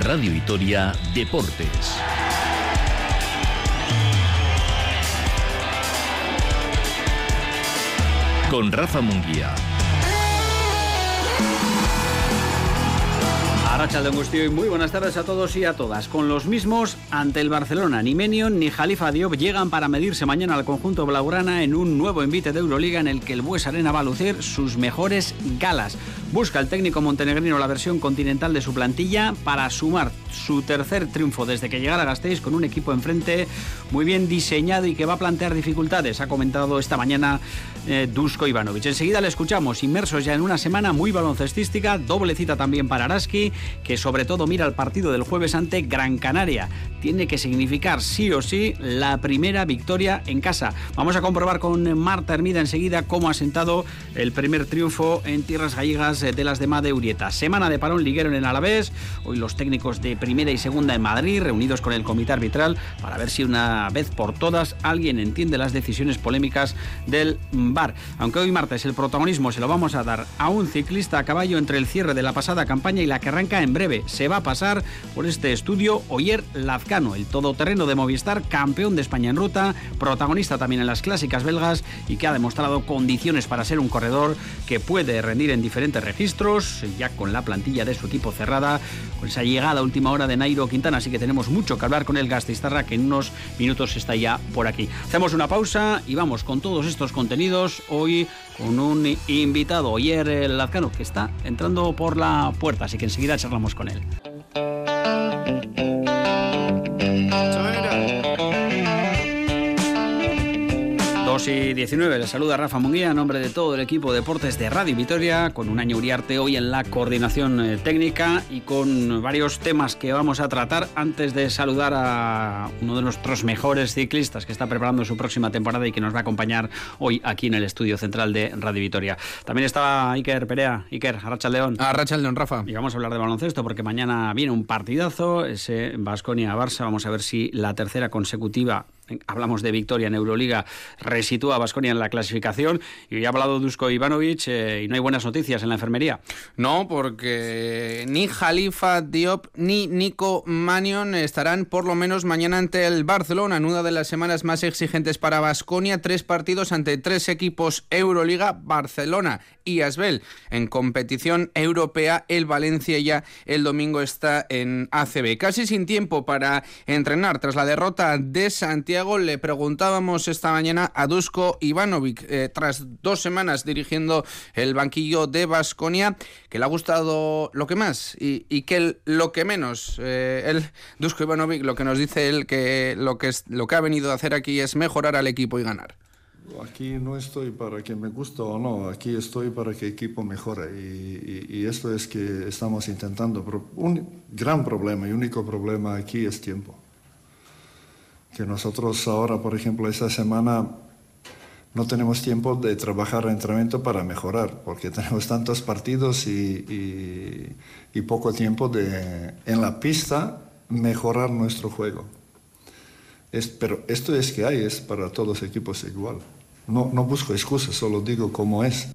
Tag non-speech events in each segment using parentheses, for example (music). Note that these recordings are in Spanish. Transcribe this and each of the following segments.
Radio Vitoria Deportes. Con Rafa Munguía. Arracha de Angustio y muy buenas tardes a todos y a todas. Con los mismos, ante el Barcelona, ni Menion ni Jalifa Diop llegan para medirse mañana al conjunto blaugrana en un nuevo envite de Euroliga en el que el Bues Arena va a lucir sus mejores galas. Busca el técnico montenegrino la versión continental de su plantilla para sumar su tercer triunfo desde que llegara a Gasteiz con un equipo enfrente muy bien diseñado y que va a plantear dificultades, ha comentado esta mañana eh, Dusko Ivanovic. Enseguida le escuchamos, inmersos ya en una semana muy baloncestística, doble cita también para Araski, que sobre todo mira el partido del jueves ante Gran Canaria. Tiene que significar sí o sí la primera victoria en casa. Vamos a comprobar con Marta Hermida enseguida cómo ha sentado el primer triunfo en tierras gallegas de las de Madeurieta. Semana de parón liguero en el Alavés, hoy los técnicos de primera y segunda en Madrid reunidos con el comité arbitral para ver si una vez por todas alguien entiende las decisiones polémicas del VAR. Aunque hoy martes el protagonismo se lo vamos a dar a un ciclista a caballo entre el cierre de la pasada campaña y la que arranca en breve. Se va a pasar por este estudio Oyer Lazcano, el todoterreno de Movistar, campeón de España en ruta, protagonista también en las clásicas belgas y que ha demostrado condiciones para ser un corredor que puede rendir en diferentes registros, ya con la plantilla de su equipo cerrada, con esa llegada a hora de Nairo Quintana, así que tenemos mucho que hablar con el Gastistarra que en unos minutos está ya por aquí. Hacemos una pausa y vamos con todos estos contenidos hoy con un invitado, Oyer Lazcano, que está entrando por la puerta, así que enseguida charlamos con él. 2 y 19, les saluda Rafa Munguía a nombre de todo el equipo de deportes de Radio Vitoria, con un año Uriarte hoy en la coordinación eh, técnica y con varios temas que vamos a tratar antes de saludar a uno de nuestros mejores ciclistas que está preparando su próxima temporada y que nos va a acompañar hoy aquí en el estudio central de Radio Vitoria. También estaba Iker Perea, Iker, Arracha León. Arracha León, Rafa. Y vamos a hablar de baloncesto porque mañana viene un partidazo, ese Basconia-Barça, vamos a ver si la tercera consecutiva hablamos de victoria en Euroliga, resitúa a Basconia en la clasificación. Y ya ha hablado Dusko Ivanovic eh, y no hay buenas noticias en la enfermería. No, porque ni Jalifa Diop ni Nico Manion estarán por lo menos mañana ante el Barcelona, en una de las semanas más exigentes para Basconia. Tres partidos ante tres equipos Euroliga, Barcelona y Asbel. En competición europea, el Valencia ya el domingo está en ACB. Casi sin tiempo para entrenar tras la derrota de Santiago le preguntábamos esta mañana a Dusko Ivanovic, eh, tras dos semanas dirigiendo el banquillo de Basconia, que le ha gustado lo que más y, que lo que menos. Eh, él, (laughs) Dusko Ivanovic, lo que nos dice él, que lo que, es, lo que ha venido a hacer aquí es mejorar al equipo y ganar. Aquí no estoy para que me guste o no, aquí estoy para que el equipo mejore y, esto es que estamos intentando. Un gran problema y único problema aquí es tiempo que nosotros ahora, por ejemplo, esta semana no tenemos tiempo de trabajar entrenamiento para mejorar, porque (laughs) tenemos tantos partidos y, poco tiempo de en la pista mejorar nuestro juego. Es, pero esto es que hay, es para todos los equipos igual. No, no busco excusas, solo digo cómo es.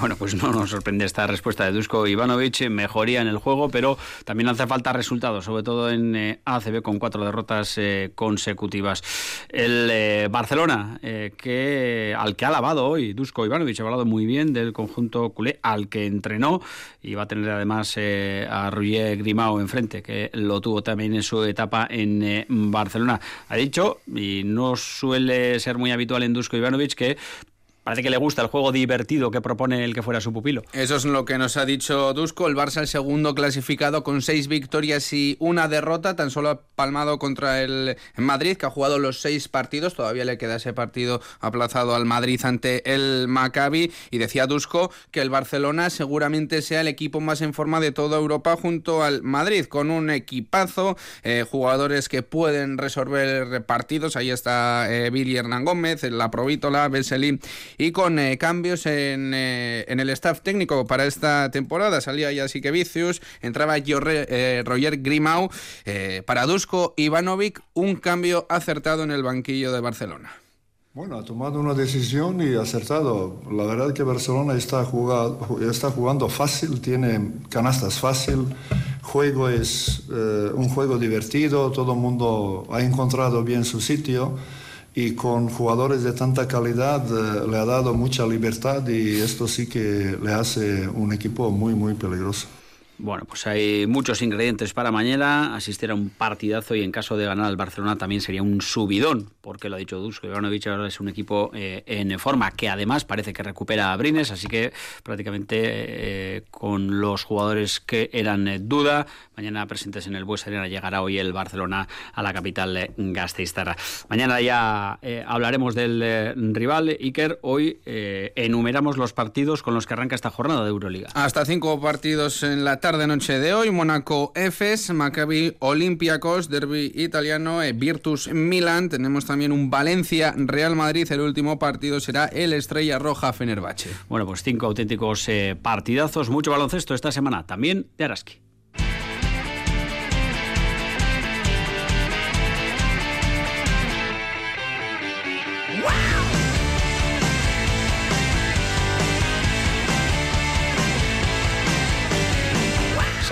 Bueno, pues no nos sorprende esta respuesta de Dusko Ivanovic, mejoría en el juego, pero también hace falta resultados, sobre todo en eh, ACB con cuatro derrotas eh, consecutivas. El eh, Barcelona, que al que ha lavado hoy Dusko Ivanovic, ha hablado muy bien del conjunto culé, al que entrenó y va a tener además a Roger Grimao enfrente, que lo tuvo también en su etapa en Barcelona. Ha dicho, y no suele ser muy habitual en Dusko Ivanovic, que Parece que le gusta el juego divertido que propone el que fuera su pupilo. Eso es lo que nos ha dicho Dusko. El Barça, el segundo clasificado con seis victorias y una derrota, tan solo ha palmado contra el Madrid, que ha jugado los seis partidos. Todavía le queda ese partido aplazado al Madrid ante el Maccabi. Y decía Dusko que el Barcelona seguramente sea el equipo más en forma de toda Europa junto al Madrid, con un equipazo, eh, jugadores que pueden resolver partidos. Ahí está eh, Billy Hernán Gómez, la Provítola, Vesely y con eh, cambios en, eh, en, el staff técnico para esta temporada. Salía ya que Vicius, entraba eh, Roger Grimau, para Dusko Ivanovic, un cambio acertado en el banquillo de Barcelona. Bueno, ha tomado una decisión y acertado. La verdad que Barcelona está, jugando, está jugando fácil, tiene canastas fácil, juego es eh, un juego divertido, todo el mundo ha encontrado bien su sitio y con jugadores de tanta calidad eh, le ha dado mucha libertad y esto sí que le hace un equipo muy, muy peligroso. Bueno, pues hay muchos ingredientes para mañana, asistir a un partidazo y en caso de ganar al Barcelona también sería un subidón, porque lo ha dicho Dusko Ivanovic, ahora es un equipo eh, en forma que además parece que recupera a Brines, así que prácticamente eh, con los jugadores que eran eh, duda, mañana presentes en el Bues Arena llegará hoy el Barcelona a la capital gasteiztarra. Mañana ya hablaremos del rival Iker, hoy enumeramos los partidos con los que arranca esta jornada de Euroliga. Hasta cinco partidos en la tarde de noche de hoy, Mónaco Efes, Maccabi Olympiacos, Derby italiano, e Virtus Milan. Tenemos también un Valencia Real Madrid. El último partido será el Estrella Roja Fenerbahce. Bueno, pues cinco auténticos eh, partidazos, mucho baloncesto esta semana, también de Araski.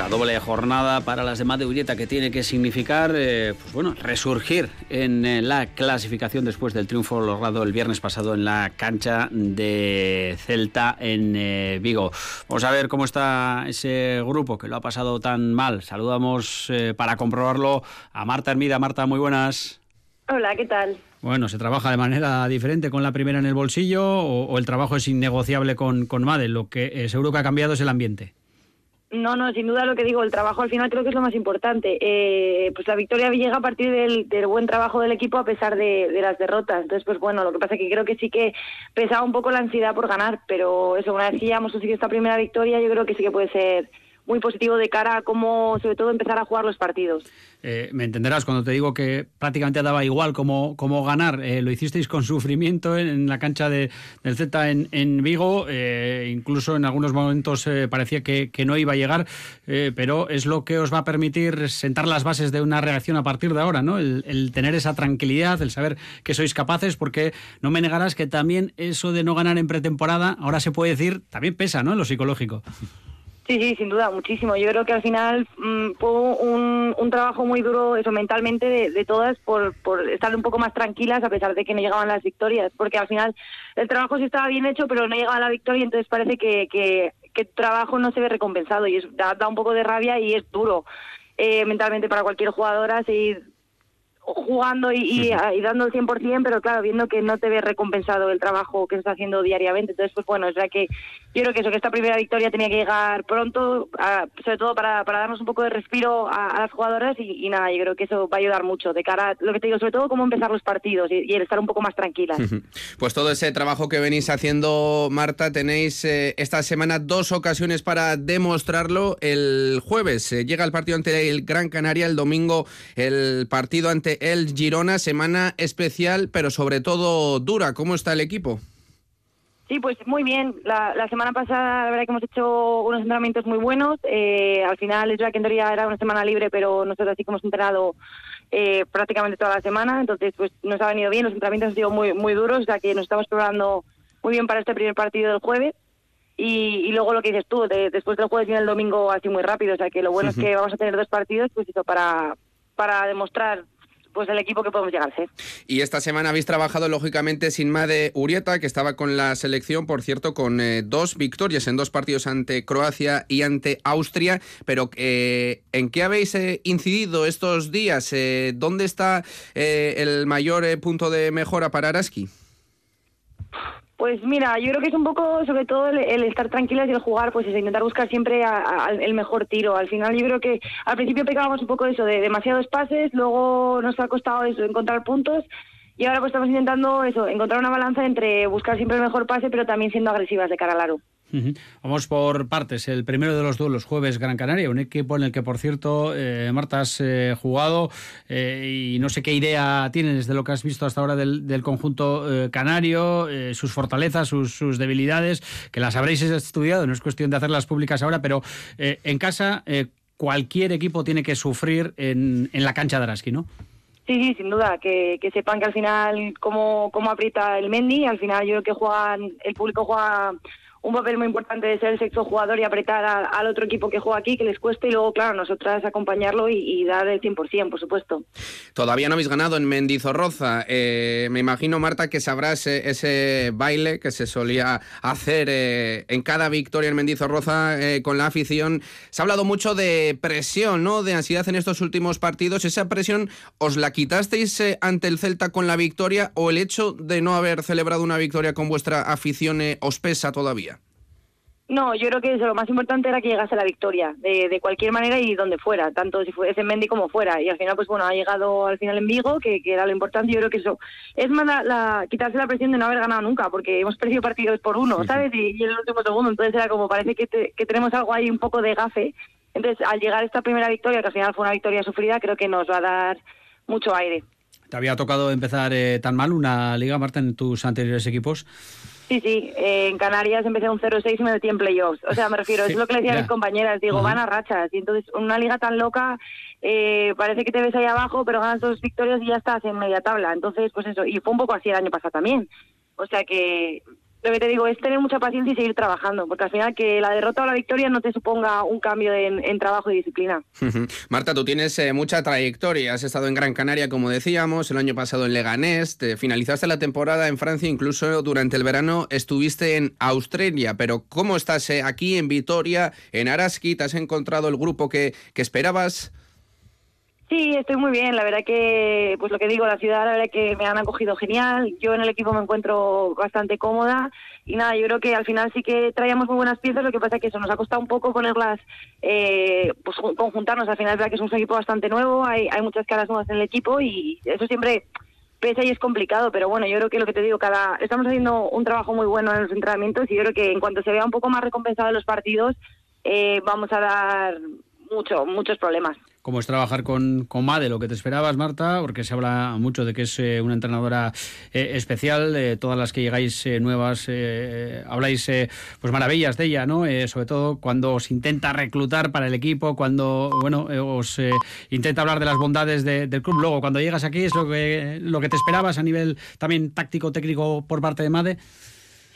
Doble jornada para las demás de Ulleta que tiene que significar eh, pues bueno, resurgir en eh, la clasificación después del triunfo logrado el viernes pasado en la cancha de Celta en eh, Vigo. Vamos a ver cómo está ese grupo que lo ha pasado tan mal. Saludamos para comprobarlo a Marta Hermida. Marta, muy buenas. Hola, ¿qué tal? Bueno, ¿se trabaja de manera diferente con la primera en el bolsillo o, el trabajo es innegociable con, con Made? Lo que seguro que ha cambiado es el ambiente. No, no, sin duda lo que digo, el trabajo al final creo que es lo más importante. Eh, pues la victoria llega a partir del, buen trabajo del equipo a pesar de, las derrotas. Entonces, pues bueno, lo que pasa es que creo que sí que pesaba un poco la ansiedad por ganar, pero eso, una vez que ya hemos conseguido esta primera victoria, yo creo que sí que puede ser muy positivo de cara a cómo, sobre todo, empezar a jugar los partidos. Eh, me entenderás cuando te digo que prácticamente daba igual cómo, cómo ganar. Eh, lo hicisteis con sufrimiento en, la cancha de, del Z en, en Vigo. Eh, incluso en algunos momentos parecía que, que, no iba a llegar, pero es lo que os va a permitir sentar las bases de una reacción a partir de ahora, ¿no? El, el, tener esa tranquilidad, el saber que sois capaces, porque no me negarás que también eso de no ganar en pretemporada, ahora se puede decir, también pesa, ¿no? En lo psicológico. Sí, sí, sin duda, muchísimo. Yo creo que al final mm, fue un, trabajo muy duro eso mentalmente de, todas por, por estar un poco más tranquilas a pesar de que no llegaban las victorias, porque al final el trabajo sí estaba bien hecho, pero no llegaba la victoria, entonces parece que, que, que el trabajo no se ve recompensado y es, da, un poco de rabia y es duro eh, mentalmente para cualquier jugadora seguir jugando y, y, dando el 100%, pero claro, viendo que no te ve recompensado el trabajo que estás haciendo diariamente. Entonces, pues bueno, o sea que yo creo que eso, que esta primera victoria tenía que llegar pronto, sobre todo para, para darnos un poco de respiro a, las jugadoras y, nada, yo creo que eso va a ayudar mucho de cara a lo que te digo, sobre todo cómo empezar los partidos y, el estar un poco más tranquilas. Pues todo ese trabajo que venís haciendo, Marta, tenéis eh, esta semana dos ocasiones para demostrarlo. El jueves eh, llega el partido ante el Gran Canaria, el domingo el partido ante el Girona, semana especial, pero sobre todo dura. ¿Cómo está el equipo? Sí, pues muy bien. La, semana pasada, la verdad que hemos hecho unos entrenamientos muy buenos. Eh, al final, es verdad que en teoría era una semana libre, pero nosotros así que hemos entrenado eh, prácticamente toda la semana. Entonces, pues nos ha venido bien. Los entrenamientos han sido muy, muy duros, o sea que nos estamos preparando muy bien para este primer partido del jueves. Y, luego lo que dices tú, después del jueves viene el domingo así muy rápido. O sea que lo bueno es que vamos a tener dos partidos, pues eso, para, para demostrar pues el equipo que podemos llegar a. Y esta semana habéis trabajado lógicamente sin Made Urieta, que estaba con la selección, por cierto, con eh, dos victorias en dos partidos ante Croacia y ante Austria, pero eh, ¿en qué habéis eh, incidido estos días? ¿Dónde está el mayor punto de mejora para Araski? Pues mira, yo creo que es un poco, sobre todo, el, estar tranquilas y el jugar, pues es intentar buscar siempre el mejor tiro. Al final yo creo que al principio pecábamos un poco eso de demasiados pases, luego nos ha costado eso, encontrar puntos y ahora pues estamos intentando eso, encontrar una balanza entre buscar siempre el mejor pase, pero también siendo agresivas de cara al aro. Vamos por partes. El primero de los duelos, jueves Gran Canaria, un equipo en el que, por cierto, eh, Marta has eh, jugado eh, y no sé qué idea tienes de lo que has visto hasta ahora del, conjunto canario, sus fortalezas, sus, debilidades, que las habréis estudiado, no es cuestión de hacerlas públicas ahora, pero en casa cualquier equipo tiene que sufrir en, en la cancha de Araski, ¿no? Sí, sí, sin duda, que, que sepan que al final cómo, cómo aprieta el Mendy, al final yo creo que juegan, el público juega un papel muy importante de ser el sexto jugador y apretar al otro equipo que juega aquí, que les cueste, y luego, claro, nosotras acompañarlo y, dar el 100%, por supuesto. Todavía no habéis ganado en Mendizorroza. Eh, me imagino, Marta, que sabrás ese, baile que se solía hacer eh, en cada victoria en Mendizorroza eh, con la afición. Se ha hablado mucho de presión, ¿no? De ansiedad en estos últimos partidos. ¿Esa presión os la quitasteis ante el Celta con la victoria o el hecho de no haber celebrado una victoria con vuestra afición os pesa todavía? No, yo creo que eso, lo más importante era que llegase la victoria, de, de cualquier manera y donde fuera, tanto si fuese en Mendy como fuera. Y al final, pues bueno, ha llegado al final en Vigo, que, que era lo importante. Yo creo que eso es más la, quitarse la presión de no haber ganado nunca, porque hemos perdido partidos por uno, ¿sabes? Y, en el último segundo, entonces era como parece que, que tenemos algo ahí un poco de gafe. Entonces, al llegar esta primera victoria, que al final fue una victoria sufrida, creo que nos va a dar mucho aire. ¿Te había tocado empezar eh, tan mal una liga, Marta, en tus anteriores equipos? Sí, sí, en Canarias empecé un 0-6 y me metí en playoffs. O sea, me refiero, es lo que le decía a mis compañeras, digo, van a rachas. Y entonces, una liga tan loca, eh, parece que te ves ahí abajo, pero ganas dos victorias y ya estás en media tabla. Entonces, pues eso, y fue un poco así el año pasado también. O sea que te digo es tener mucha paciencia y seguir trabajando, porque al final que la derrota o la victoria no te suponga un cambio en, trabajo y disciplina. Marta, tú tienes eh, mucha trayectoria, has estado en Gran Canaria, como decíamos, el año pasado en Leganés, te finalizaste la temporada en Francia, incluso durante el verano estuviste en Australia, pero ¿cómo estás eh, aquí en Vitoria, en Araski? ¿Te has encontrado el grupo que, que esperabas? Sí, estoy muy bien. La verdad que, pues lo que digo, la ciudad, la verdad que me han acogido genial. Yo en el equipo me encuentro bastante cómoda. Y nada, yo creo que al final sí que traíamos muy buenas piezas. Lo que pasa es que eso nos ha costado un poco ponerlas, eh, pues conjuntarnos. Al final verdad que es un equipo bastante nuevo. Hay, hay muchas caras nuevas en el equipo y eso siempre pesa y es complicado. Pero bueno, yo creo que lo que te digo, cada estamos haciendo un trabajo muy bueno en los entrenamientos y yo creo que en cuanto se vea un poco más recompensado en los partidos, eh, vamos a dar mucho, muchos problemas cómo es trabajar con, con Made, lo que te esperabas, Marta, porque se habla mucho de que es eh, una entrenadora eh, especial, todas las que llegáis eh, nuevas habláis pues maravillas de ella, ¿no? sobre todo cuando os intenta reclutar para el equipo, cuando bueno os intenta hablar de las bondades del club. Luego, cuando llegas aquí, es lo que lo que te esperabas a nivel también táctico, técnico por parte de Made.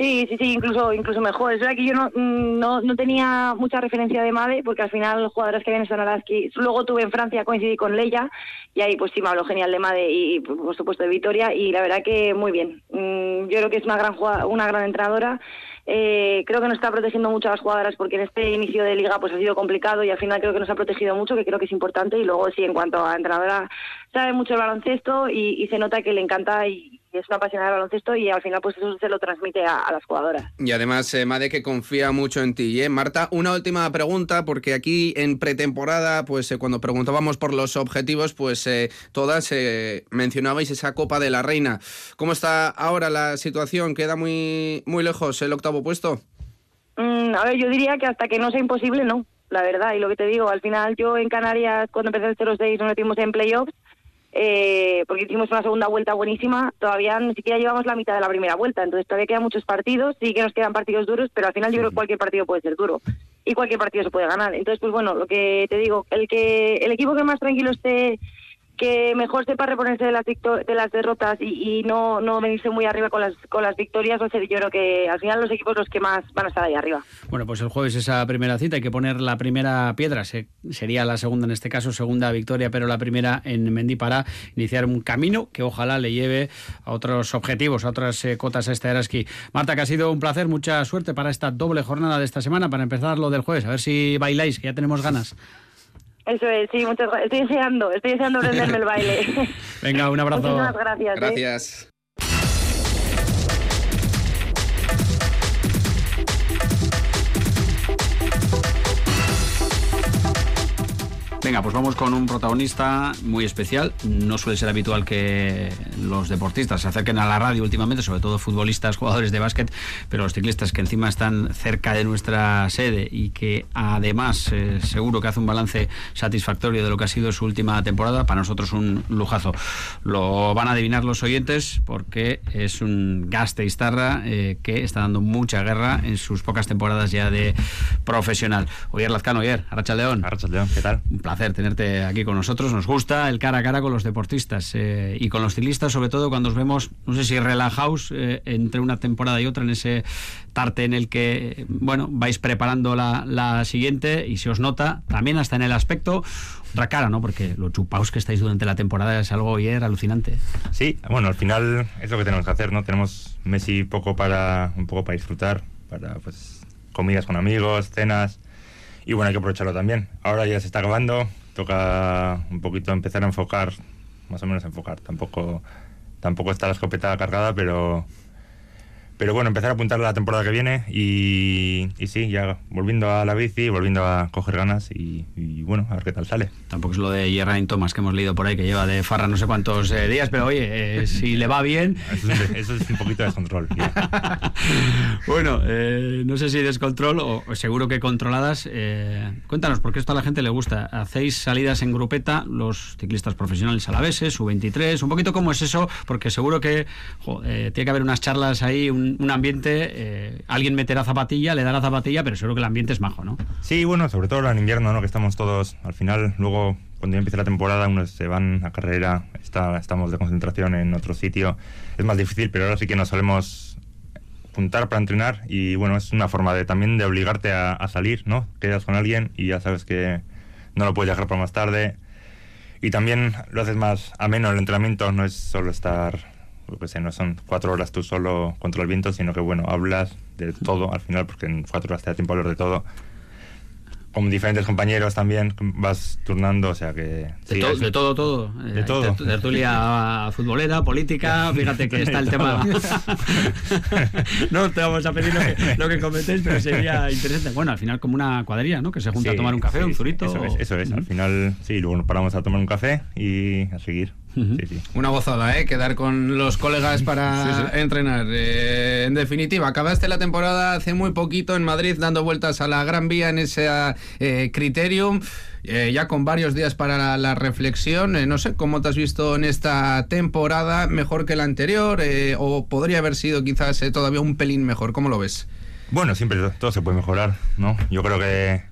Sí, sí, sí, incluso incluso mejor. Es verdad que yo no, no, no tenía mucha referencia de Made, porque al final los jugadores que vienen son Araski. Luego tuve en Francia, coincidí con Leia, y ahí pues sí me habló genial de Made y por supuesto de Vitoria, y la verdad que muy bien. Mm, yo creo que es una gran, una gran entrenadora. Eh, creo que nos está protegiendo mucho a las jugadoras porque en este inicio de liga pues ha sido complicado y al final creo que nos ha protegido mucho, que creo que es importante. Y luego sí, en cuanto a entrenadora, sabe mucho el baloncesto y, y se nota que le encanta y, es una apasionada del baloncesto y al final pues eso se lo transmite a, las jugadoras. Y además, eh, Made que confía mucho en ti. ¿eh? Marta, una última pregunta, porque aquí en pretemporada, pues eh, cuando preguntábamos por los objetivos, pues eh, todas mencionabais esa Copa de la Reina. ¿Cómo está ahora la situación? ¿Queda muy, muy lejos el octavo puesto? Mm, a ver, yo diría que hasta que no sea imposible, no, la verdad. Y lo que te digo, al final yo en Canarias, cuando empecé el 0-6, nos metimos en playoffs eh, porque hicimos una segunda vuelta buenísima, todavía ni siquiera llevamos la mitad de la primera vuelta, entonces todavía quedan muchos partidos, sí que nos quedan partidos duros, pero al final yo creo que cualquier partido puede ser duro y cualquier partido se puede ganar. Entonces, pues bueno, lo que te digo, el que el equipo que más tranquilo esté que mejor sepa reponerse de las, de derrotas y, no, no venirse muy arriba con las, con las victorias, va a ser yo creo que al final los equipos los que más van a estar ahí arriba. Bueno, pues el jueves esa primera cita, hay que poner la primera piedra, sería la segunda en este caso, segunda victoria, pero la primera en Mendy para iniciar un camino que ojalá le lleve a otros objetivos, a otras eh, cotas a este Araski. Marta, que ha sido un placer, mucha suerte para esta doble jornada de esta semana, para empezar lo del jueves, a ver si bailáis, que ya tenemos ganas. Eso es, sí, muchas gracias. Estoy deseando, estoy deseando aprenderme el baile. (laughs) Venga, un abrazo. Muchas gracias. ¿eh? Venga, pues vamos con un protagonista muy especial. No suele ser habitual que los deportistas se acerquen a la radio últimamente, sobre todo futbolistas, jugadores de básquet, pero los ciclistas que encima están cerca de nuestra sede y que además eh, seguro que hace un balance satisfactorio de lo que ha sido su última temporada, para nosotros un lujazo. Lo van a adivinar los oyentes porque es un gaste eh, que está dando mucha guerra en sus pocas temporadas ya de profesional. Oyer Lazcano, Oyer, Arracha León. Arracha León, ¿qué tal? Un placer placer tenerte aquí con nosotros. Nos gusta el cara a cara con los deportistas eh, y con los ciclistas, sobre todo cuando os vemos, no sé si relajaos eh, entre una temporada y otra en ese tarte en el que, bueno, vais preparando la, la siguiente y se os nota también hasta en el aspecto otra cara, ¿no? Porque lo chupaos que estáis durante la temporada es algo ayer alucinante. Sí, bueno, al final es lo que tenemos que hacer, ¿no? Tenemos Messi poco para un poco para disfrutar, para pues comidas con amigos, cenas y bueno, hay que aprovecharlo también. Ahora ya se está acabando, toca un poquito empezar a enfocar, más o menos enfocar. Tampoco tampoco está la escopeta cargada, pero pero bueno, empezar a apuntar la temporada que viene y, y sí, ya volviendo a la bici, volviendo a coger ganas y, bueno, a ver qué tal sale. Tampoco es lo de Geraint Thomas que hemos leído por ahí, que lleva de farra no sé cuántos eh, días, pero oye, eh, (laughs) si le va bien... Eso es, un poquito de descontrol. (laughs) bueno, eh, no sé si descontrol o, seguro que controladas. cuéntanos, porque esto a la gente le gusta. Hacéis salidas en grupeta, los ciclistas profesionales a la vez, su 23 un poquito cómo es eso, porque seguro que tiene que haber unas charlas ahí, un un, ambiente, eh, alguien meterá zapatilla, le dará zapatilla, pero seguro que el ambiente es majo, ¿no? Sí, bueno, sobre todo en invierno, ¿no? Que estamos todos, al final, luego cuando ya empieza la temporada, unos se van a carrera, está, estamos de concentración en otro sitio, es más difícil, pero ahora sí que nos solemos juntar para entrenar y bueno, es una forma de también de obligarte a, a salir, ¿no? Quedas con alguien y ya sabes que no lo puedes dejar para más tarde. Y también lo haces más ameno el entrenamiento, no es solo estar que sé, no son cuatro horas tú solo contra el viento, sino que bueno, hablas de todo al final, porque en cuatro horas te da tiempo a hablar de todo con diferentes compañeros también vas turnando, o sea que... de, de, todo, todo. De eh, todo. Tertulia futbolera, política, fíjate que está el tema... (laughs) no te vamos a pedir lo que, comentéis, pero sería (laughs) interesante. Bueno, al final como una cuadrilla, ¿no? Que se junta a tomar un café, un zurito... Eso es, eso es. al final sí, luego nos paramos a tomar un café y a seguir. Una gozada, ¿eh? Quedar con los colegas para entrenar. Eh, en definitiva, acabaste la temporada hace muy poquito en Madrid dando vueltas a la Gran Vía en ese eh, Criterium. Eh, ya con varios días para la, reflexión, no sé cómo te has visto en esta temporada, mejor que la anterior, o podría haber sido quizás todavía un pelín mejor. ¿Cómo lo ves? Bueno, siempre todo se puede mejorar, ¿no? Yo creo que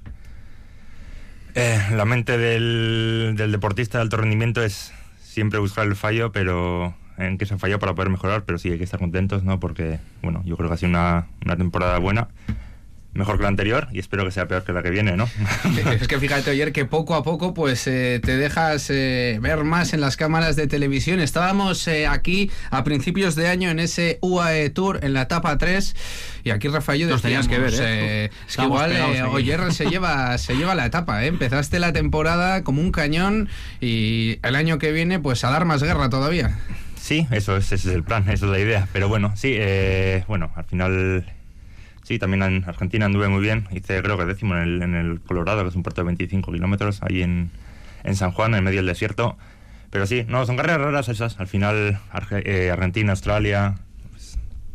la mente del, del deportista de alto rendimiento es siempre buscar el fallo, pero en que se ha fallado para poder mejorar, pero sí hay que estar contentos, ¿no? Porque, bueno, yo creo que ha sido una, una temporada buena mejor que la anterior y espero que sea peor que la que viene, ¿no? (laughs) es que fíjate, ayer que poco a poco pues eh, te dejas eh, ver más en las cámaras de televisión. Estábamos eh, aquí a principios de año en ese UAE Tour en la etapa 3 y aquí Rafael Nos tenías que ver, ¿eh? es que igual Oyer se (laughs) lleva, se lleva la etapa, ¿eh? Empezaste la temporada como un cañón y el año que viene pues a dar más guerra todavía. Sí, eso es, ese es el plan, esa es la idea. Pero bueno, sí, bueno, al final Sí, también en Argentina anduve muy bien. Hice, creo que décimo en el, en el Colorado, que es un puerto de 25 kilómetros, ahí en, en, San Juan, en medio del desierto. Pero sí, no, son carreras raras esas. Al final, eh, Argentina, Australia,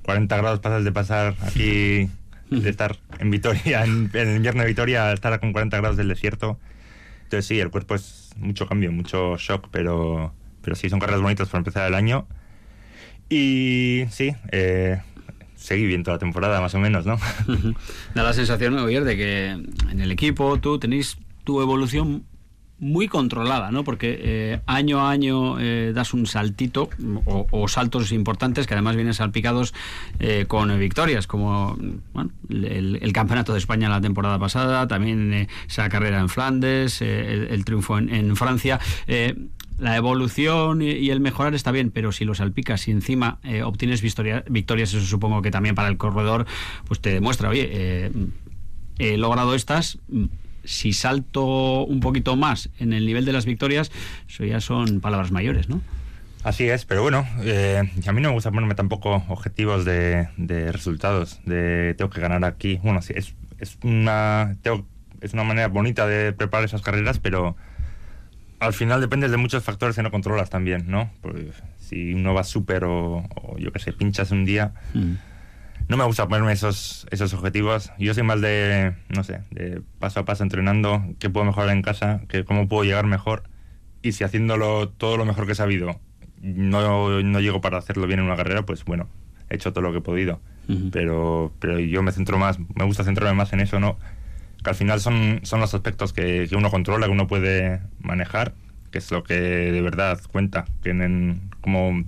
40 pues, grados pasas de pasar aquí, (laughs) de estar en Vitoria, en, el invierno de Vitoria, estar con 40 grados del desierto. Entonces sí, el cuerpo es mucho cambio, mucho shock, pero, pero sí, son carreras bonitas para empezar el año. Y sí, eh, seguí bien toda la temporada, más o menos, ¿no? da la sensación, Oyer, de que en el equipo tú tenéis tu evolución muy controlada, ¿no? Porque eh, año a año eh, das un saltito o, saltos importantes que además vienen salpicados eh, con victorias, como el, campeonato de España la temporada pasada, también esa carrera en Flandes, el, triunfo en, en Francia la evolución y, el mejorar está bien, pero si lo salpicas y encima eh, obtienes victorias, eso supongo que también para el corredor, pues te demuestra, oye, eh, he logrado estas, si salto un poquito más en el nivel de las victorias, eso ya son palabras mayores, ¿no? Así es, pero bueno, eh, a mí no me gusta ponerme tampoco objetivos de, resultados, de tengo que ganar aquí. Bueno, sí, es, es, una, es una manera bonita de preparar esas carreras, pero al final depende de muchos factores que no controlas también, ¿no? Pues si uno va súper o, yo qué sé, pinchas un día. Mm. No me gusta ponerme esos, esos objetivos. Yo soy más de, no sé, de paso a paso entrenando, qué puedo mejorar en casa, que cómo puedo llegar mejor. Y si haciéndolo todo lo mejor que he sabido no, no llego para hacerlo bien en una carrera, pues bueno, he hecho todo lo que he podido. pero, pero yo me centro más, me gusta centrarme más en eso, ¿no? Que al final son, son los aspectos que, que uno controla, que uno puede manejar, que es lo que de verdad cuenta, que en, como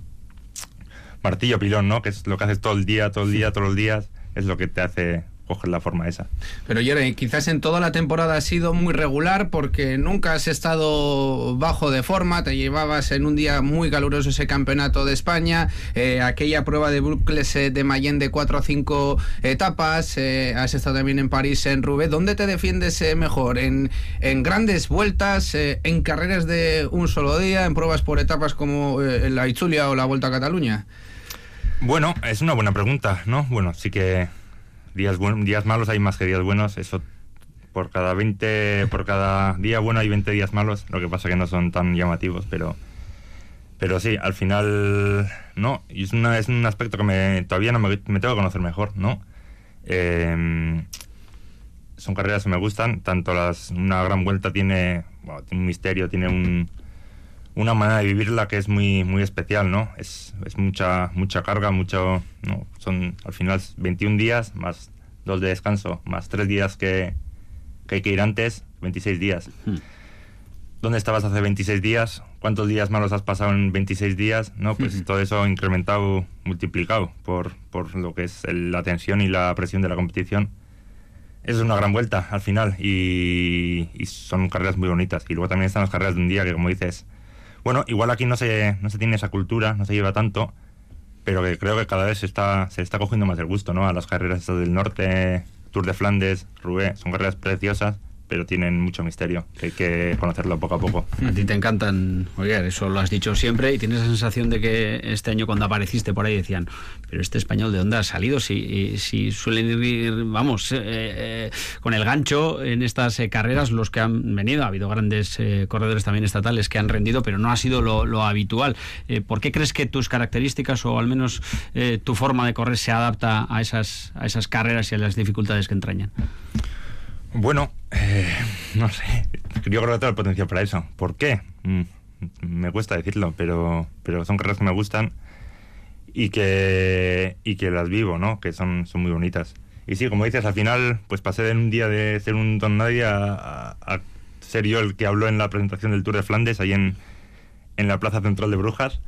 martillo pilón, ¿no? Que es lo que haces todo el día, todo el día, todos los días, es lo que te hace coger la forma esa. Pero Jeremy, quizás en toda la temporada ha sido muy regular porque nunca has estado bajo de forma, te llevabas en un día muy caluroso ese campeonato de España, eh, aquella prueba de Bruxelles eh, de Mayenne de 4 o 5 etapas, eh, has estado también en París, en Roubaix, ¿dónde te defiendes mejor? ¿En, ¿En, grandes vueltas, en carreras de un solo día, en pruebas por etapas como la Itzulia o la Vuelta a Cataluña? Bueno, es una buena pregunta, ¿no? Bueno, sí que días, buen, días malos hay más que días buenos, eso por cada 20, por cada día bueno hay 20 días malos, lo que pasa que no son tan llamativos, pero pero sí, al final no, y es, una, es un aspecto que me, todavía no me, me tengo que conocer mejor, ¿no? Eh, son carreras que me gustan, tanto las una gran vuelta tiene, tiene un misterio, tiene un, una manera de vivirla que es muy muy especial, ¿no? Es, es mucha mucha carga, mucho, no, son al final 21 días más dos de descanso, más tres días que, que hay que ir antes, 26 días. Hmm. ¿Dónde estabas hace 26 días? ¿Cuántos días malos has pasado en 26 días? No, pues Ujú. todo eso incrementado, multiplicado por, por lo que es el- la tensión y la presión de la competición. Es una gran vuelta al final y, y son carreras muy bonitas. Y luego también están las carreras de un día que, como dices, bueno, igual aquí no se, no se tiene esa cultura, no se lleva tanto, pero que creo que cada vez se está, se está cogiendo más el gusto, ¿no? A las carreras del norte, Tour de Flandes, Roubaix, son carreras preciosas, pero tienen mucho misterio, hay que conocerlo poco a poco. A ti te encantan, oye, eso lo has dicho siempre y tienes la sensación de que este año cuando apareciste por ahí decían, pero este español de dónde ha salido si, si suelen ir, vamos, eh, eh, con el gancho en estas eh, carreras los que han venido. Ha habido grandes corredores también estatales que han rendido, pero no ha sido lo, lo habitual. ¿Por qué crees que tus características o al menos tu forma de correr se adapta a esas, a esas carreras y a las dificultades que entrañan? Bueno, eh, (laughs) no sé, yo creo que tengo el potencial para eso. ¿Por qué? Mm, me cuesta decirlo, pero, pero son carreras que me gustan y que, y que las vivo, ¿no? Que son, son muy bonitas. Y sí, como dices, al final, pues pasé de un día de ser un don nadie a, ser yo el que habló en la presentación del Tour de Flandes, ahí en, en la Plaza Central de Brujas.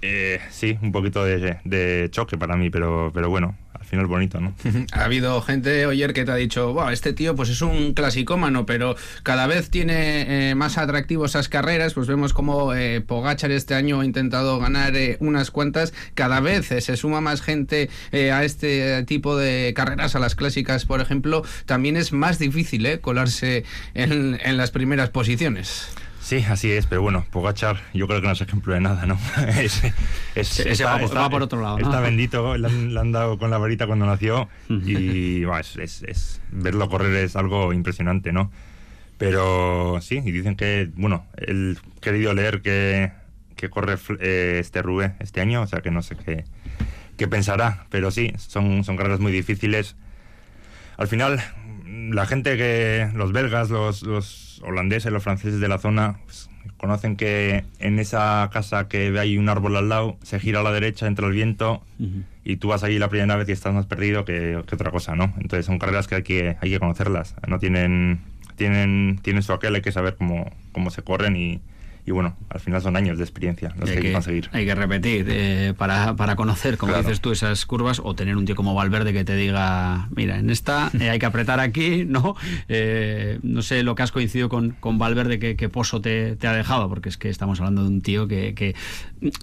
Eh, sí, un poquito de, choque para mí, pero, pero bueno, al final bonito, ¿no? (laughs) Ha habido gente, Oyer, que te ha dicho, "Buah, este tío pues es un clasicómano, pero cada vez tiene eh, más atractivo esas carreras. Pues vemos como eh, Pogachar este año ha intentado ganar eh, unas cuantas. Cada vez eh, se suma más gente a este tipo de carreras, a las clásicas, por ejemplo. También es más difícil colarse en las primeras posiciones. Sí, así es, pero bueno, Pogachar yo creo que no es ejemplo de nada, ¿no? (laughs) es, es- Ese va por- va por otro lado, ¿no? Está bendito, le han, le han dado con la varita cuando nació y (laughs) bueno, es, es- verlo correr es algo impresionante, ¿no? Pero sí, y dicen que, bueno, he querido leer que, que corre eh, este Rubé este año, o sea que no sé qué, qué pensará, pero sí, son, son carreras muy difíciles. Al final, la gente que, los belgas, los, los holandeses, los franceses de la zona, pues, conocen que en esa casa que hay un árbol al lado, se gira a la derecha, entra el viento y tú vas allí la primera vez y estás más perdido que, que otra cosa, ¿no? Entonces son carreras que hay que, hay que conocerlas. No tienen, tienen, tienen su aquel, hay que saber cómo, cómo se corren y, y bueno, al final son años de experiencia los que hay que conseguir. hay que repetir eh, para, para conocer, como Claro. dices tú, esas curvas o tener un tío como Valverde que te diga, mira, en esta eh, hay que apretar aquí, (laughs) ¿no? Eh, no sé lo que has coincidido con, con Valverde, que, que pozo te, te ha dejado, porque es que estamos hablando de un tío que, que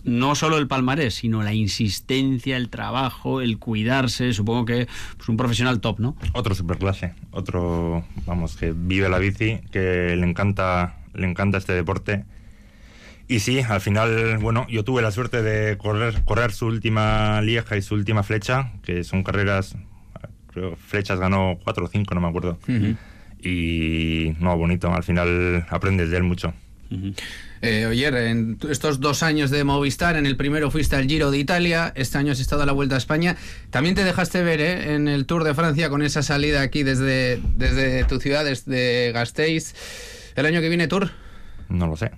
no solo el palmarés, sino la insistencia, el trabajo, el cuidarse, supongo que pues, un profesional top, ¿no? Otro superclase, otro, vamos, que vive la bici, que le encanta, le encanta este deporte. Y sí, al final, bueno, yo tuve la suerte de correr, correr su última lieja y su última flecha, que son carreras, creo flechas ganó cuatro o cinco, no me acuerdo. Y no, bonito, al final aprendes de él mucho. Eh, Oyer, en estos dos años de Movistar, en el primero fuiste al Giro de Italia, este año has estado a la Vuelta a España. También te dejaste ver ¿eh? en el Tour de Francia con esa salida aquí desde, desde tu ciudad, desde Gasteiz. ¿El año que viene Tour? No lo sé.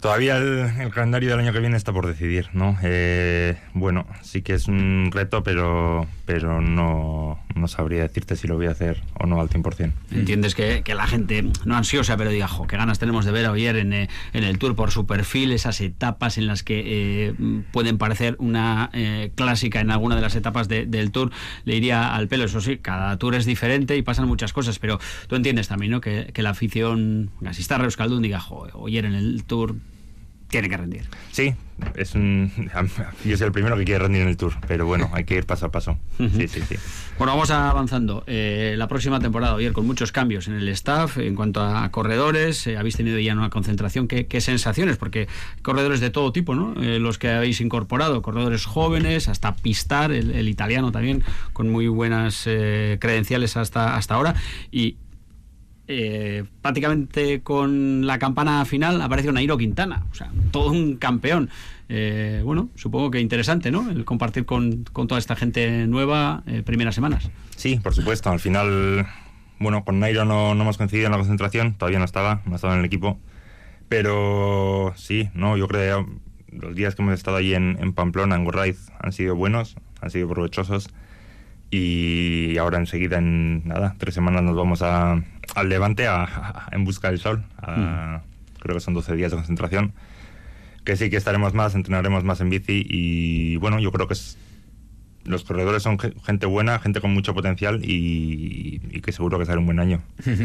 Todavía el, el calendario del año que viene está por decidir, ¿no? Eh, bueno, sí que es un reto, pero, pero no, no sabría decirte si lo voy a hacer o no al 100%. Entiendes que, que la gente, no ansiosa, pero diga, jo, qué ganas tenemos de ver a Oyer en, eh, en el Tour por su perfil, esas etapas en las que eh, pueden parecer una eh, clásica en alguna de las etapas de- del Tour, le iría al pelo. Eso sí, cada Tour es diferente y pasan muchas cosas, pero tú entiendes también, ¿no? Que, que la afición, si está Euskaldun, diga, jo, Oyer en el Tour tiene que rendir. Sí, es un, (laughs) yo soy el primero que quiere rendir en el Tour, pero bueno, hay que ir paso a paso. (laughs) Sí, sí, sí. Bueno, vamos avanzando. Eh, la próxima temporada, Oyer, con muchos cambios en el staff en cuanto a corredores. eh, habéis tenido ya una concentración. ¿Qué, qué sensaciones? Porque corredores de todo tipo, ¿no? Eh, los que habéis incorporado, corredores jóvenes, hasta Pistar, el, el italiano también, con muy buenas eh, credenciales hasta, hasta ahora. Y eh, prácticamente con la campana final apareció Nairo Quintana, o sea, todo un campeón. Eh, bueno, supongo que interesante, ¿no? El compartir con, con toda esta gente nueva eh, primeras semanas. Sí, por supuesto. Al final, bueno, con Nairo no, no hemos coincidido en la concentración, todavía no estaba, no estaba en el equipo. Pero sí, no, yo creo que los días que hemos estado allí en, Pamplona, en Gorraiz, han sido buenos, han sido provechosos. Y ahora enseguida, en nada, tres semanas nos vamos a, al Levante a- a- en busca del sol. a- Creo que son 12 días de concentración. Que sí que estaremos más, entrenaremos más en bici y bueno, yo creo que es los corredores son ge- gente buena, gente con mucho potencial y, que seguro que será un buen año.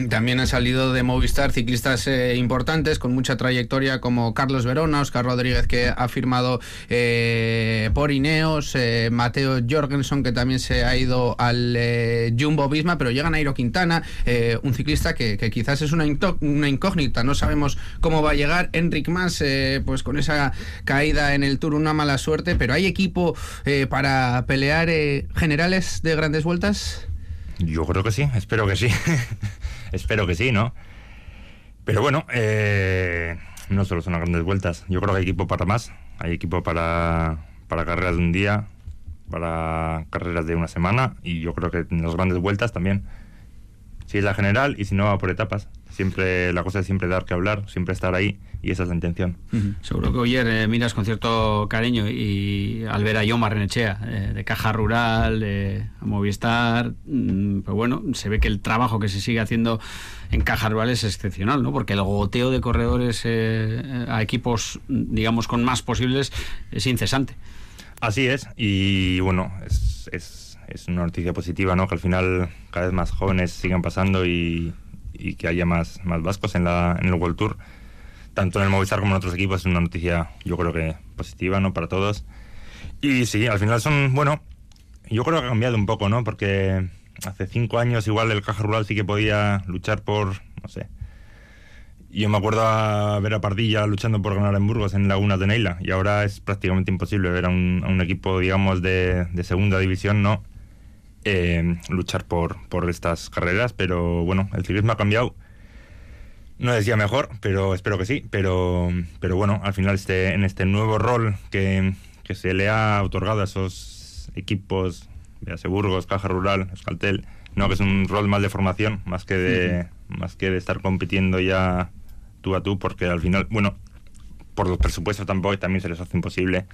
También han salido de Movistar ciclistas eh, importantes con mucha trayectoria como Carlos Verona, Oscar Rodríguez que ha firmado eh, por Ineos, eh, Mateo Jorgensen que también se ha ido al Jumbo Visma, pero llega Nairo Quintana, un ciclista que, quizás es una, incógnita, no sabemos cómo va a llegar. Enric Mas, pues con esa caída en el Tour, una mala suerte, pero ¿hay equipo para pelear eh, generales de grandes vueltas? Yo creo que sí, espero que sí. (laughs) espero que sí, ¿no? Pero bueno, eh, no solo son las grandes vueltas. Yo creo que hay equipo para más. Hay equipo para, para carreras de un día, para carreras de una semana y yo creo que en las grandes vueltas también. Si es la general y si no va por etapas. Siempre la cosa es siempre dar que hablar, siempre estar ahí y esa es la intención. Seguro que ayer eh, miras con cierto cariño y al ver a Yomar Renechea eh, de Caja Rural, de a Movistar, mm, pues bueno, se ve que el trabajo que se sigue haciendo en Caja Rural es excepcional, ¿no? Porque el goteo de corredores eh, a equipos, digamos, con más posibles es incesante. Así es, y bueno, es, es, es una noticia positiva, ¿no? Que al final cada vez más jóvenes sigan pasando y, que haya más, más vascos en, la, en el World Tour. Tanto en el Movistar como en otros equipos es una noticia, yo creo que positiva, ¿no? Para todos. Y sí, al final son, bueno, yo creo que ha cambiado un poco, ¿no? Porque hace cinco años igual el Caja Rural sí que podía luchar por, no sé, yo me acuerdo a ver a Pardilla luchando por ganar en Burgos en Laguna de Neila y ahora es prácticamente imposible ver a un, equipo, digamos, de segunda división, ¿no? Eh, luchar por, por estas carreras, pero bueno, el ciclismo ha cambiado. No decía mejor, pero espero que sí. Pero, pero bueno, al final este, en este nuevo rol que, que se le ha otorgado a esos equipos, véase Burgos, Caja Rural, Euskaltel, no, que es un rol más de formación, más que de, más que de estar compitiendo ya tú a tú, porque al final, bueno, por los presupuestos tampoco también se les hace imposible.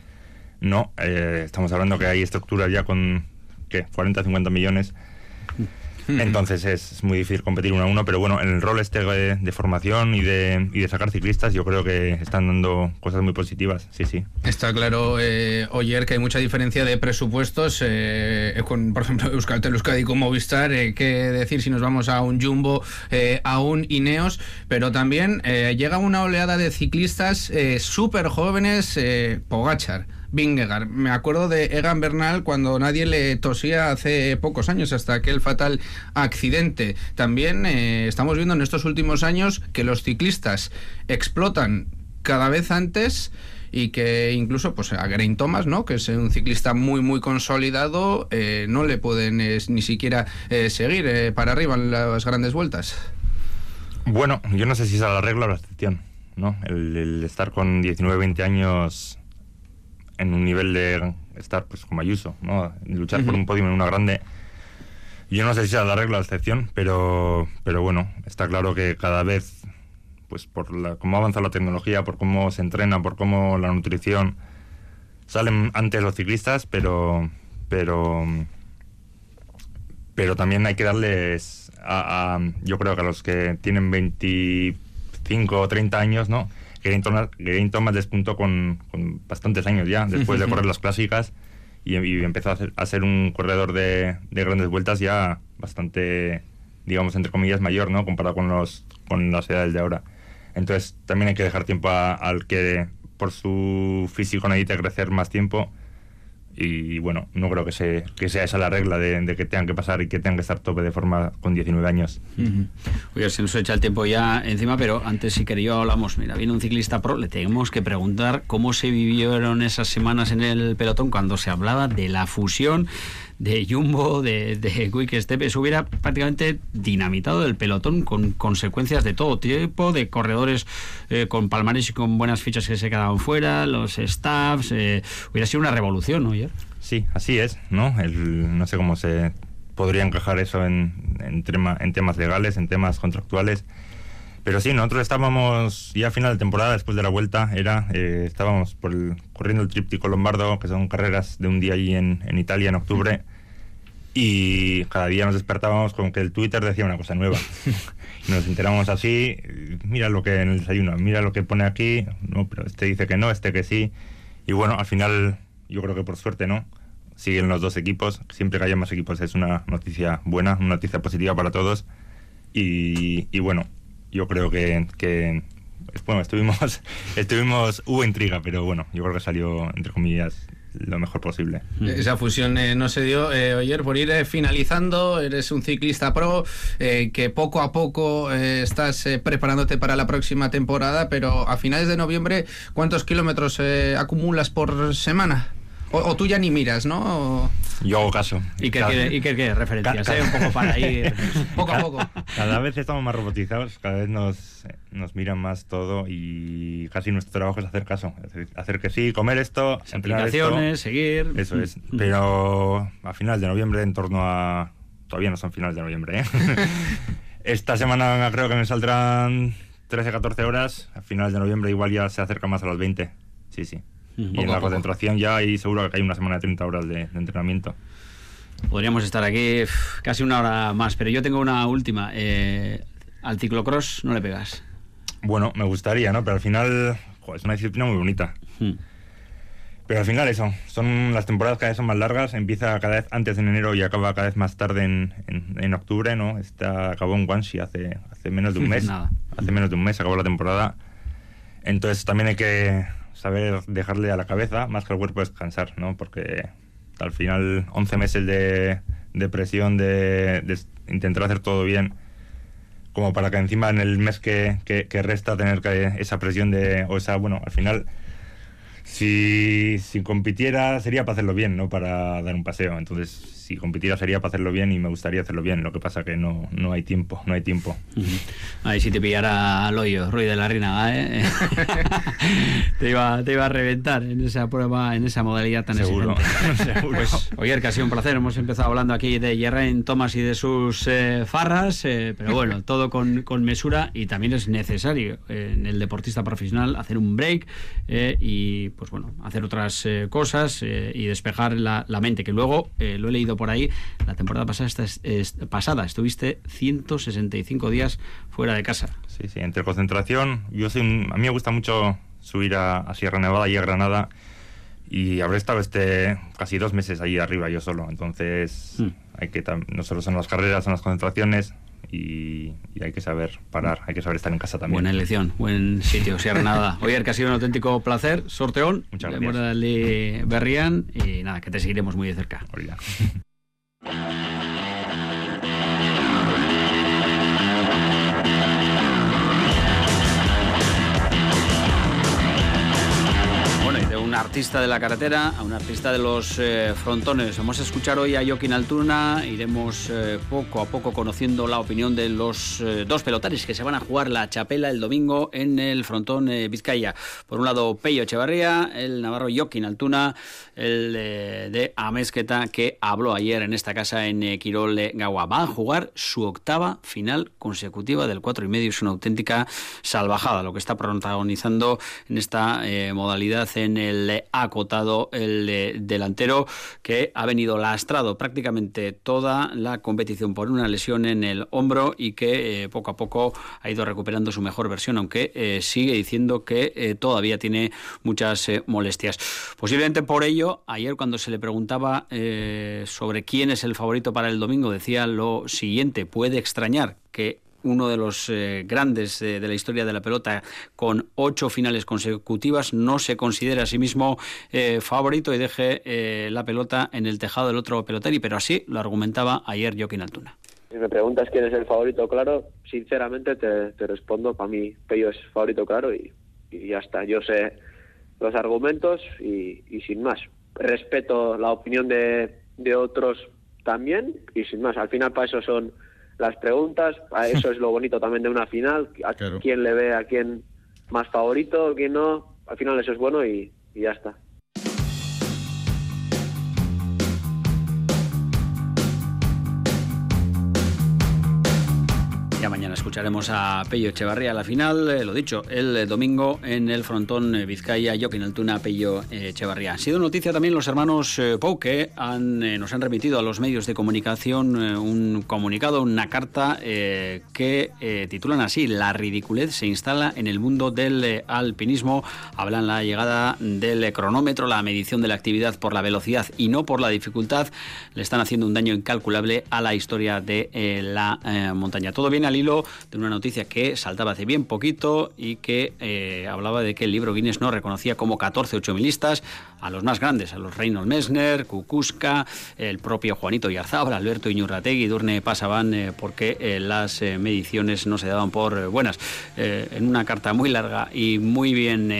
No, eh, estamos hablando que hay estructuras ya con, ¿qué? 40, 50 millones. Entonces es, muy difícil competir uno a uno, pero bueno, en el rol este de, de formación y de, y de sacar ciclistas, yo creo que están dando cosas muy positivas, sí, sí. Está claro, eh, Oyer, que hay mucha diferencia de presupuestos eh, con, por ejemplo, Euskaltel, Euskadi con Movistar, eh, qué decir si nos vamos a un Jumbo, eh, a un Ineos, pero también eh, llega una oleada de ciclistas eh, súper jóvenes, eh, Pogachar. Vingegaard. Me acuerdo de Egan Bernal cuando nadie le tosía hace pocos años, hasta aquel fatal accidente. También eh, estamos viendo en estos últimos años que los ciclistas explotan cada vez antes y que incluso pues a Geraint Thomas, ¿no? que es un ciclista muy muy consolidado, eh, no le pueden eh, ni siquiera seguir para arriba en las grandes vueltas. Bueno, yo no sé si es la regla o la excepción, ¿no? El, el estar con 19, 20 años en un nivel de estar pues como Ayuso, ¿no? Luchar por un podio en una grande. Yo no sé si es a la regla o la excepción, pero, pero bueno, está claro que cada vez, pues por la, cómo avanza la tecnología, por cómo se entrena, por cómo la nutrición, salen antes los ciclistas, pero, pero pero también hay que darles, a, yo creo que a los que tienen 25 o 30 años, ¿no? Geraint Thomas, Thomas despuntó con, con, bastantes años ya, después de correr las clásicas, y, empezó a ser, un corredor de, de, grandes vueltas ya bastante, digamos, entre comillas, mayor, ¿no? Comparado con, los, con las edades de ahora. Entonces también hay que dejar tiempo al que por su físico necesita crecer más tiempo y bueno, no creo que, se, que sea esa la regla de, que tengan que pasar y que tengan que estar tope de forma con 19 años. Oye, se nos echa el tiempo ya encima, pero antes si quería hablamos, mira, viene un ciclista pro, le tenemos que preguntar cómo se vivieron esas semanas en el pelotón cuando se hablaba de la fusión de Jumbo, de, de Quick Step, eso hubiera prácticamente dinamitado el pelotón con consecuencias de todo tipo, de corredores eh, con palmares y con buenas fichas que se quedaban fuera, los staffs, eh, hubiera sido una revolución, ¿no, Sí, así es, ¿no? El, no sé cómo se podría encajar eso en, en, en temas legales, en temas contractuales. Pero sí, nosotros estábamos ya a final de temporada, después de la vuelta, era eh, estábamos por corriendo el tríptico lombardo, que son carreras de un día allí en, en, Italia en octubre, y cada día nos despertábamos con que el Twitter decía una cosa nueva. nos enteramos así, mira lo que en el desayuno, mira lo que pone aquí, no, pero este dice que no, este que sí. Y bueno, al final, yo creo que por suerte, ¿no? Siguen los dos equipos, siempre que haya más equipos es una noticia buena, una noticia positiva para todos. Y, y bueno, yo creo que, que bueno, estuvimos, (laughs) estuvimos, hubo intriga, pero bueno, yo creo que salió, entre comillas, lo mejor posible. Esa fusión eh, no se dio. Eh, Oyer, por ir eh, finalizando, eres un ciclista pro eh, que poco a poco estás preparándote para la próxima temporada, pero a finales de noviembre, ¿cuántos kilómetros acumulas por semana? O, tú ya ni miras, ¿no? Yo hago caso. ¿Y qué, ¿y qué, referencias? ¿eh? Un poco para ir (laughs) poco a poco. Cada vez estamos más robotizados, cada vez nos, nos miran más todo y casi nuestro trabajo es hacer caso. hacer que sí, comer esto, aplicaciones, seguir. Eso es. Mm. Pero a final de noviembre, en torno a. Todavía no son finales de noviembre, ¿eh? (laughs) Esta semana creo que me saldrán 13-14 horas. A finales de noviembre igual ya se acerca más a los 20. Sí, sí. Y en la concentración ya hay seguro que hay una semana de 30 horas de, entrenamiento. Podríamos estar aquí casi una hora más, pero yo tengo una última. Eh, ¿Al ciclocross no le pegas? Bueno, me gustaría, ¿no? Pero al final es una disciplina muy bonita. Hmm. Pero al final eso, son las temporadas cada vez son más largas, empieza cada vez antes en enero y acaba cada vez más tarde en, en, octubre, ¿no? Esta acabó en Guangxi hace, hace menos de un (laughs) mes. Hace menos de un mes acabó la temporada. Entonces también hay que saber dejarle a la cabeza más que al cuerpo descansar, ¿no? Porque al final 11 meses de, de presión, de, intentar hacer todo bien, como para que encima en el mes que, que, que resta tener que, esa presión de, o esa, bueno, al final si, si compitiera sería para hacerlo bien, no para dar un paseo. Entonces, si compitiera sería para hacerlo bien y me gustaría hacerlo bien. Lo que pasa que no, no hay tiempo, no hay tiempo. Ahí si te pillara al hoyo, Ruiz de la Reina, ¿eh? (laughs) te, iba, te iba a reventar en esa prueba, en esa modalidad tan Seguro. (laughs) (laughs) Seguro. Pues, oye, que ha sido un placer. Hemos empezado hablando aquí de Yerrain Thomas y de sus eh, farras, eh, pero bueno, todo con, con, mesura y también es necesario en el deportista profesional hacer un break y pues bueno, hacer otras eh, cosas eh, y despejar la, mente, que luego, eh, lo he leído por ahí, la temporada pasada, pasada estuviste 165 días fuera de casa. Sí, sí, entre concentración, yo soy a mí me gusta mucho subir a, Sierra Nevada y a Granada y habré estado este casi dos meses ahí arriba yo solo, entonces hmm. hay que no solo son las carreras, son las concentraciones, y, hay que saber parar, hay que saber estar en casa también. Buena elección, buen sitio, Sierra Nada. (laughs) Oye, que ha sido un auténtico placer, sorteón. Muchas gracias. De Berrián y nada, que te seguiremos muy de cerca. (laughs) artista de la carretera a un artista de los eh, frontones. Vamos a escuchar hoy a Joaquín Altuna, iremos eh, poco a poco conociendo la opinión de los eh, dos pelotares que se van a jugar la chapela el domingo en el frontón Vizcaya. Por un lado, Peyo Echevarría, el navarro Joaquín Altuna, el de Amezqueta que habló ayer en esta casa en Quirol Gawa. Va a jugar su octava final consecutiva del cuatro y medio. Es una auténtica salvajada lo que está protagonizando en esta modalidad en el acotado el delantero que ha venido lastrado prácticamente toda la competición por una lesión en el hombro y que poco a poco ha ido recuperando su mejor versión, aunque sigue diciendo que todavía tiene muchas molestias. Posiblemente por ello, ayer cuando se le preguntaba sobre quién es el favorito para el domingo, decía lo siguiente, puede extrañar que uno de los eh, grandes de la historia de la pelota con ocho finales consecutivas no se considera a sí mismo eh, favorito y deje eh, la pelota en el tejado del otro pelotari, pero así lo argumentaba ayer Joaquín Altuna. Si me preguntas quién es el favorito claro, sinceramente te, respondo, para mí Pello es favorito claro y, ya está, yo sé los argumentos y, sin más. Respeto la opinión de, de otros también y sin más, al final para eso son las preguntas, eso es lo bonito también de una final, a quién le ve a quién más favorito, quién no, al final eso es bueno y ya está. Mañana escucharemos a Pello Echevarría a la final, eh, lo dicho, el domingo en el frontón eh, Vizcaya, Joaquín Altuna, Pello Echevarría. Ha sido noticia también los hermanos eh, Pou que han, nos han remitido a los medios de comunicación un comunicado, una carta que titulan así, La ridiculez se instala en el mundo del alpinismo. Hablan la llegada del cronómetro, la medición de la actividad por la velocidad y no por la dificultad. Le están haciendo un daño incalculable a la historia de la montaña. Todo viene al hilo de una noticia que saltaba hace bien poquito y que eh, hablaba de que el libro Guinness no reconocía como 14 ochomilistas a los más grandes, a los Reynold Messner, Kukuska, el propio Juanito Yarzábal, Alberto Iñurrategui, Durne pasaban eh, porque eh, las mediciones no se daban por buenas. en una carta muy larga y muy bien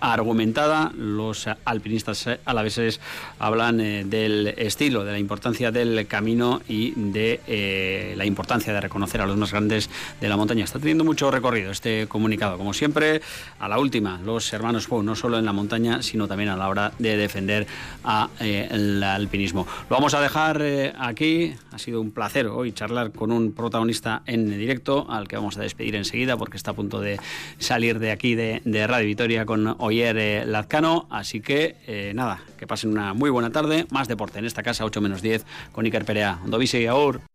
argumentada, los alpinistas a la vez hablan del estilo, de la importancia del camino y de la importancia de reconocer a los más grandes de la montaña. Está teniendo mucho recorrido este comunicado, como siempre, a la última, los hermanos Pou, no solo en la montaña, sino también a la hora de defender a, eh, el alpinismo. Lo vamos a dejar eh, aquí, ha sido un placer hoy charlar con un protagonista en directo, al que vamos a despedir enseguida, porque está a punto de salir de aquí de, Radio Vitoria con Oyer eh, Lazcano, así que nada, que pasen una muy buena tarde, más deporte en esta casa, 8 menos 10, con Iker Perea. Dovise y Aur.